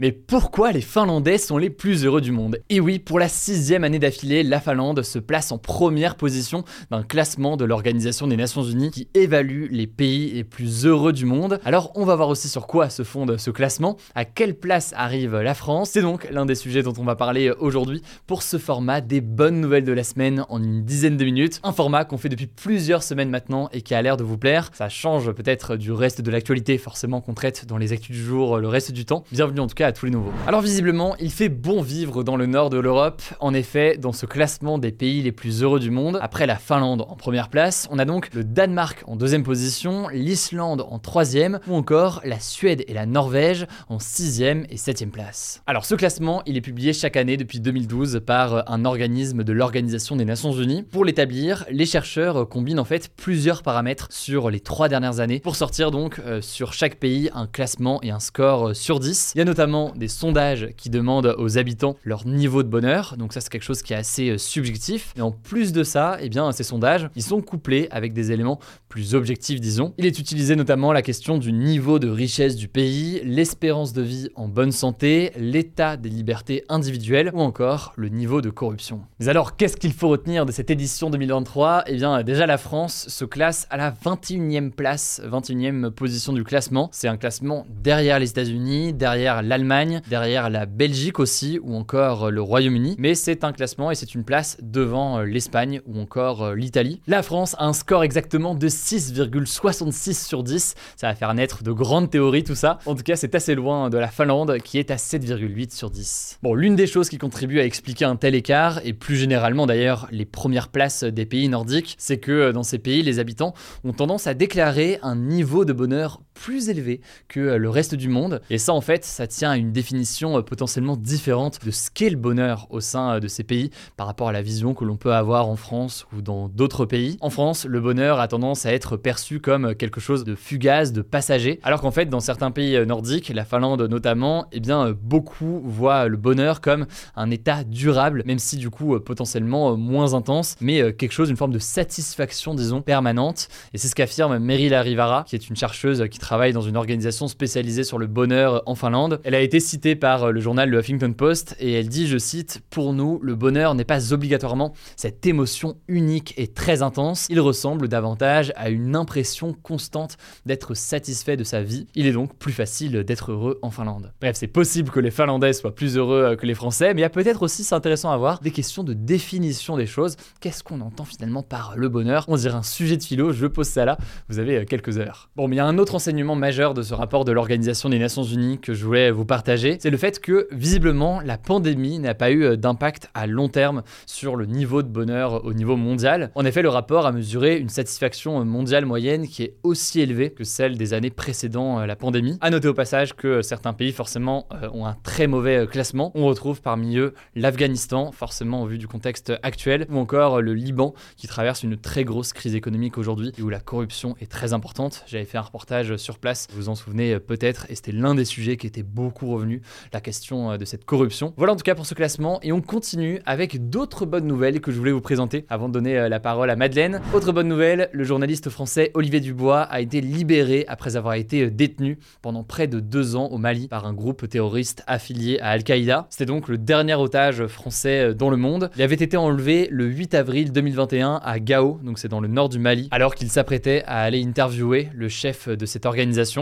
Mais pourquoi les Finlandais sont les plus heureux du monde? Et oui, pour la sixième année d'affilée, la Finlande se place en première position d'un classement de l'Organisation des Nations Unies qui évalue les pays les plus heureux du monde. Alors on va voir aussi sur quoi se fonde ce classement, à quelle place arrive la France. C'est donc l'un des sujets dont on va parler aujourd'hui pour ce format des bonnes nouvelles de la semaine en une dizaine de minutes. Un format qu'on fait depuis plusieurs semaines maintenant et qui a l'air de vous plaire. Ça change peut-être du reste de l'actualité forcément qu'on traite dans les actus du jour le reste du temps. Bienvenue en tout cas tous les nouveaux. Alors visiblement, il fait bon vivre dans le nord de l'Europe. En effet, dans ce classement des pays les plus heureux du monde, après la Finlande en première place, on a donc le Danemark en deuxième position, l'Islande en troisième, ou encore la Suède et la Norvège en sixième et septième place. Alors ce classement, il est publié chaque année depuis 2012 par un organisme de l'Organisation des Nations Unies. Pour l'établir, les chercheurs combinent en fait plusieurs paramètres sur les trois dernières années pour sortir donc euh, sur chaque pays un classement et un score euh, sur 10. Il y a notamment des sondages qui demandent aux habitants leur niveau de bonheur. Donc ça c'est quelque chose qui est assez euh, subjectif. Et en plus de ça, eh bien ces sondages, ils sont couplés avec des éléments plus objectifs disons. Il est utilisé notamment la question du niveau de richesse du pays, l'espérance de vie en bonne santé, l'état des libertés individuelles ou encore le niveau de corruption. Mais alors qu'est-ce qu'il faut retenir de cette édition 2023 Eh bien déjà la France se classe à la 21e place, 21e position du classement. C'est un classement derrière les États-Unis, derrière l'Allemagne, derrière la Belgique aussi, ou encore le Royaume-Uni. Mais c'est un classement et c'est une place devant l'Espagne ou encore l'Italie. La France a un score exactement de 6,66 sur 10. Ça va faire naître de grandes théories tout ça. En tout cas, c'est assez loin de la Finlande qui est à 7,8 sur 10. Bon, l'une des choses qui contribue à expliquer un tel écart, et plus généralement d'ailleurs les premières places des pays nordiques, c'est que dans ces pays, les habitants ont tendance à déclarer un niveau de bonheur plus élevé que le reste du monde. Et ça, en fait, ça tient à une définition euh, potentiellement différente de ce qu'est le bonheur au sein euh, de ces pays par rapport à la vision que l'on peut avoir en France ou dans d'autres pays. En France, le bonheur a tendance à être perçu comme quelque chose de fugace, de passager, alors qu'en fait, dans certains pays euh, nordiques, la Finlande notamment, eh bien, beaucoup voient le bonheur comme un état durable, même si du coup potentiellement moins intense, mais quelque chose, une forme de satisfaction, disons, permanente. Et c'est ce qu'affirme Meryl Rivara, qui est une chercheuse qui travaille dans une organisation spécialisée sur le bonheur en Finlande. Elle a été citée par le journal Le Huffington Post et elle dit, je cite, Pour nous, le bonheur n'est pas obligatoirement cette émotion unique et très intense, il ressemble davantage à une impression constante d'être satisfait de sa vie. Il est donc plus facile d'être heureux en Finlande. Bref, c'est possible que les Finlandais soient plus heureux que les Français, mais il y a peut-être aussi, c'est intéressant à voir, des questions de définition des choses. Qu'est-ce qu'on entend finalement par le bonheur? On dirait un sujet de philo, je pose ça là, vous avez quelques heures. Bon, mais il y a un autre enseignement majeur de ce rapport de l'Organisation des Nations Unies que je voulais vous partager, c'est le fait que visiblement la pandémie n'a pas eu d'impact à long terme sur le niveau de bonheur au niveau mondial. En effet, le rapport a mesuré une satisfaction mondiale moyenne qui est aussi élevée que celle des années précédant la pandémie. À noter au passage que certains pays forcément ont un très mauvais classement. On retrouve parmi eux l'Afghanistan, forcément au vu du contexte actuel, ou encore le Liban qui traverse une très grosse crise économique aujourd'hui et où la corruption est très importante. J'avais fait un reportage sur place, vous vous en souvenez peut-être, et c'était l'un des sujets qui était beaucoup revenu, la question de cette corruption. Voilà en tout cas pour ce classement, et on continue avec d'autres bonnes nouvelles que je voulais vous présenter avant de donner la parole à Madeleine. Autre bonne nouvelle, le journaliste français Olivier Dubois a été libéré après avoir été détenu pendant près de deux ans au Mali par un groupe terroriste affilié à Al-Qaïda. C'était donc le dernier otage français dans le monde. Il avait été enlevé le 8 avril 2021 à Gao, donc c'est dans le nord du Mali, alors qu'il s'apprêtait à aller interviewer le chef de cette.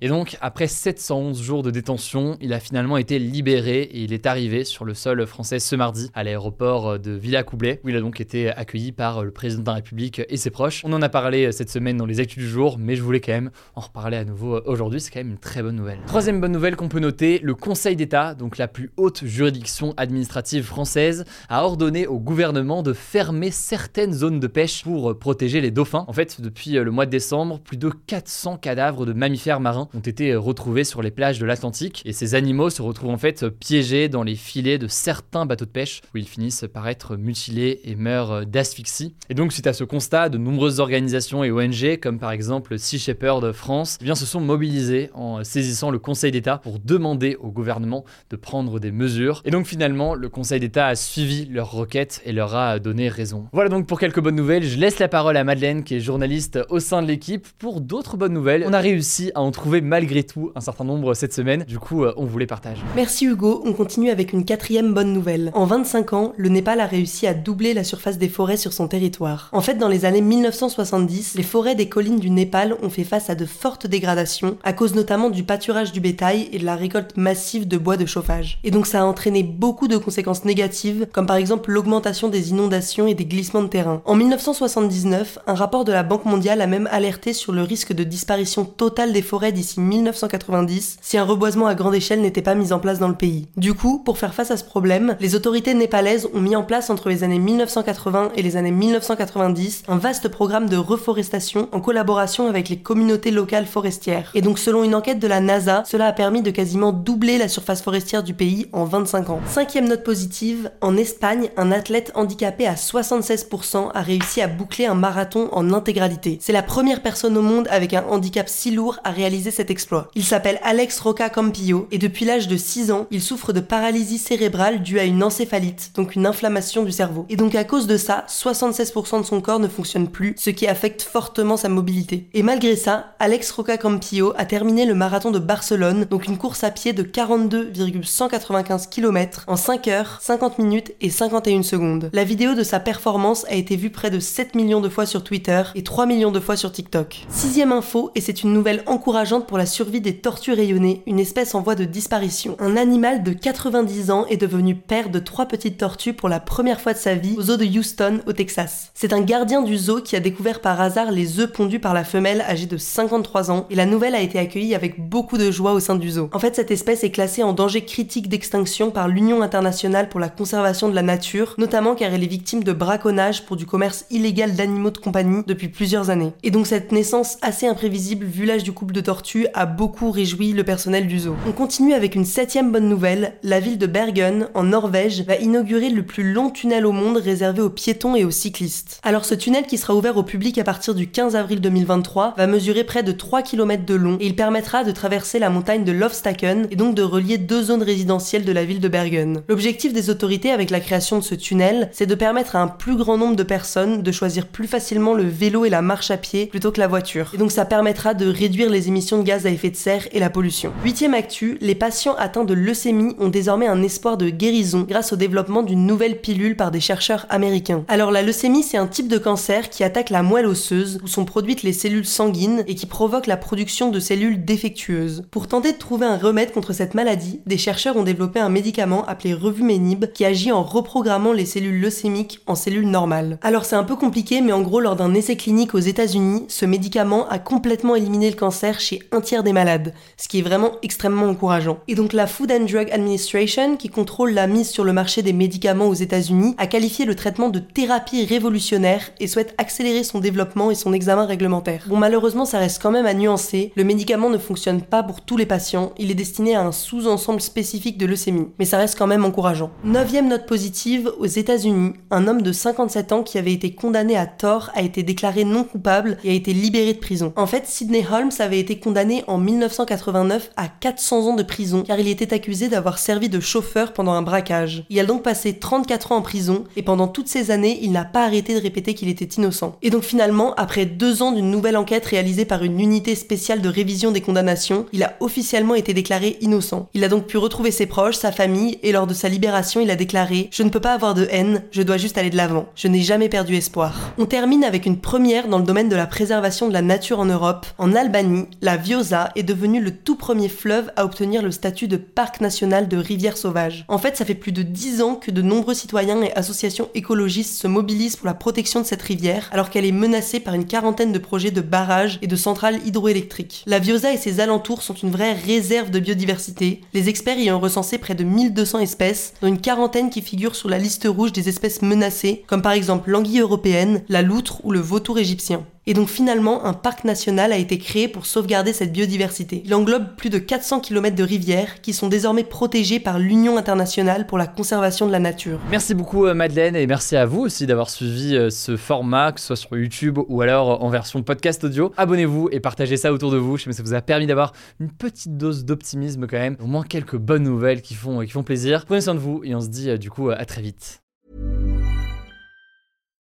Et donc, après 711 jours de détention, il a finalement été libéré et il est arrivé sur le sol français ce mardi à l'aéroport de Villacoublay, où il a donc été accueilli par le président de la République et ses proches. On en a parlé cette semaine dans les actus du jour, mais je voulais quand même en reparler à nouveau aujourd'hui, c'est quand même une très bonne nouvelle. Troisième bonne nouvelle qu'on peut noter, le Conseil d'État, donc la plus haute juridiction administrative française, a ordonné au gouvernement de fermer certaines zones de pêche pour protéger les dauphins. En fait, depuis le mois de décembre, plus de 400 cadavres de mammifères mammifères marins ont été retrouvés sur les plages de l'Atlantique et ces animaux se retrouvent en fait piégés dans les filets de certains bateaux de pêche où ils finissent par être mutilés et meurent d'asphyxie. Et donc suite à ce constat, de nombreuses organisations et ONG comme par exemple Sea Shepherd France eh bien, se sont mobilisées en saisissant le Conseil d'État pour demander au gouvernement de prendre des mesures. Et donc finalement, le Conseil d'État a suivi leur requête et leur a donné raison. Voilà donc pour quelques bonnes nouvelles. Je laisse la parole à Madeleine qui est journaliste au sein de l'équipe pour d'autres bonnes nouvelles. On a à en trouver malgré tout un certain nombre cette semaine. Du coup, euh, on vous les partage. Merci Hugo. On continue avec une quatrième bonne nouvelle. En 25 ans, le Népal a réussi à doubler la surface des forêts sur son territoire. En fait, dans les années 1970, les forêts des collines du Népal ont fait face à de fortes dégradations à cause notamment du pâturage du bétail et de la récolte massive de bois de chauffage. Et donc ça a entraîné beaucoup de conséquences négatives, comme par exemple l'augmentation des inondations et des glissements de terrain. En 1979, un rapport de la Banque mondiale a même alerté sur le risque de disparition totale des forêts d'ici 1990 si un reboisement à grande échelle n'était pas mis en place dans le pays. Du coup, pour faire face à ce problème, les autorités népalaises ont mis en place entre les années 1980 et les années 1990 un vaste programme de reforestation en collaboration avec les communautés locales forestières. Et donc selon une enquête de la NASA, cela a permis de quasiment doubler la surface forestière du pays en 25 ans. Cinquième note positive, en Espagne, un athlète handicapé à 76% a réussi à boucler un marathon en intégralité. C'est la première personne au monde avec un handicap si lourd à réaliser cet exploit. Il s'appelle Alex Roca Campillo et depuis l'âge de 6 ans, il souffre de paralysie cérébrale due à une encéphalite, donc une inflammation du cerveau. Et donc à cause de ça, 76% de son corps ne fonctionne plus, ce qui affecte fortement sa mobilité. Et malgré ça, Alex Roca Campillo a terminé le marathon de Barcelone, donc une course à pied de 42,195 km en 5 heures, 50 minutes et 51 secondes. La vidéo de sa performance a été vue près de 7 millions de fois sur Twitter et 3 millions de fois sur TikTok. Sixième info, et c'est une nouvelle encourageante pour la survie des tortues rayonnées, une espèce en voie de disparition. Un animal de 90 ans est devenu père de trois petites tortues pour la première fois de sa vie au zoo de Houston, au Texas. C'est un gardien du zoo qui a découvert par hasard les œufs pondus par la femelle âgée de 53 ans, et la nouvelle a été accueillie avec beaucoup de joie au sein du zoo. En fait, cette espèce est classée en danger critique d'extinction par l'Union internationale pour la conservation de la nature, notamment car elle est victime de braconnage pour du commerce illégal d'animaux de compagnie depuis plusieurs années. Et donc cette naissance assez imprévisible vu l'âge du couple de tortues a beaucoup réjoui le personnel du zoo. On continue avec une septième bonne nouvelle, la ville de Bergen, en Norvège, va inaugurer le plus long tunnel au monde réservé aux piétons et aux cyclistes. Alors ce tunnel qui sera ouvert au public à partir du 15 avril 2023 va mesurer près de 3 km de long et il permettra de traverser la montagne de Lofstaken et donc de relier deux zones résidentielles de la ville de Bergen. L'objectif des autorités avec la création de ce tunnel, c'est de permettre à un plus grand nombre de personnes de choisir plus facilement le vélo et la marche à pied plutôt que la voiture. Et donc ça permettra de réduire les émissions de gaz à effet de serre et la pollution. Huitième actu, les patients atteints de leucémie ont désormais un espoir de guérison grâce au développement d'une nouvelle pilule par des chercheurs américains. Alors la leucémie, c'est un type de cancer qui attaque la moelle osseuse où sont produites les cellules sanguines et qui provoque la production de cellules défectueuses. Pour tenter de trouver un remède contre cette maladie, des chercheurs ont développé un médicament appelé Revumenib qui agit en reprogrammant les cellules leucémiques en cellules normales. Alors c'est un peu compliqué, mais en gros, lors d'un essai clinique aux États-Unis, ce médicament a complètement éliminé le cancer chez un tiers des malades, ce qui est vraiment extrêmement encourageant. Et donc la Food and Drug Administration, qui contrôle la mise sur le marché des médicaments aux États-Unis, a qualifié le traitement de thérapie révolutionnaire et souhaite accélérer son développement et son examen réglementaire. Bon, malheureusement, ça reste quand même à nuancer. Le médicament ne fonctionne pas pour tous les patients, il est destiné à un sous-ensemble spécifique de leucémie, mais ça reste quand même encourageant. Neuvième note positive, aux États-Unis, un homme de 57 ans qui avait été condamné à tort a été déclaré non coupable et a été libéré de prison. En fait, Sidney Holmes avait été condamné en 1989 à 400 ans de prison car il était accusé d'avoir servi de chauffeur pendant un braquage. Il a donc passé 34 ans en prison et pendant toutes ces années, il n'a pas arrêté de répéter qu'il était innocent. Et donc finalement, après deux ans d'une nouvelle enquête réalisée par une unité spéciale de révision des condamnations, il a officiellement été déclaré innocent. Il a donc pu retrouver ses proches, sa famille et lors de sa libération, il a déclaré "Je ne peux pas avoir de haine, je dois juste aller de l'avant. Je n'ai jamais perdu espoir." On termine avec une première dans le domaine de la préservation de la nature en Europe. En Albanie, la Viosa est devenue le tout premier fleuve à obtenir le statut de parc national de rivière sauvage. En fait, ça fait plus de 10 ans que de nombreux citoyens et associations écologistes se mobilisent pour la protection de cette rivière, alors qu'elle est menacée par une quarantaine de projets de barrages et de centrales hydroélectriques. La Viosa et ses alentours sont une vraie réserve de biodiversité. Les experts y ont recensé près de 1200 espèces, dont une quarantaine qui figurent sur la liste rouge des espèces menacées, comme par exemple l'anguille européenne, la loutre ou le vautour égyptien. Et donc finalement, un parc national a été créé pour sauvegarder cette biodiversité. Il englobe plus de 400 km de rivières qui sont désormais protégées par l'Union internationale pour la conservation de la nature. Merci beaucoup euh, Madeleine et merci à vous aussi d'avoir suivi euh, ce format, que ce soit sur YouTube ou alors en version podcast audio. Abonnez-vous et partagez ça autour de vous. Je sais que ça vous a permis d'avoir une petite dose d'optimisme quand même. Au moins quelques bonnes nouvelles qui font, qui font plaisir. Prenez soin de vous et on se dit euh, du coup à très vite.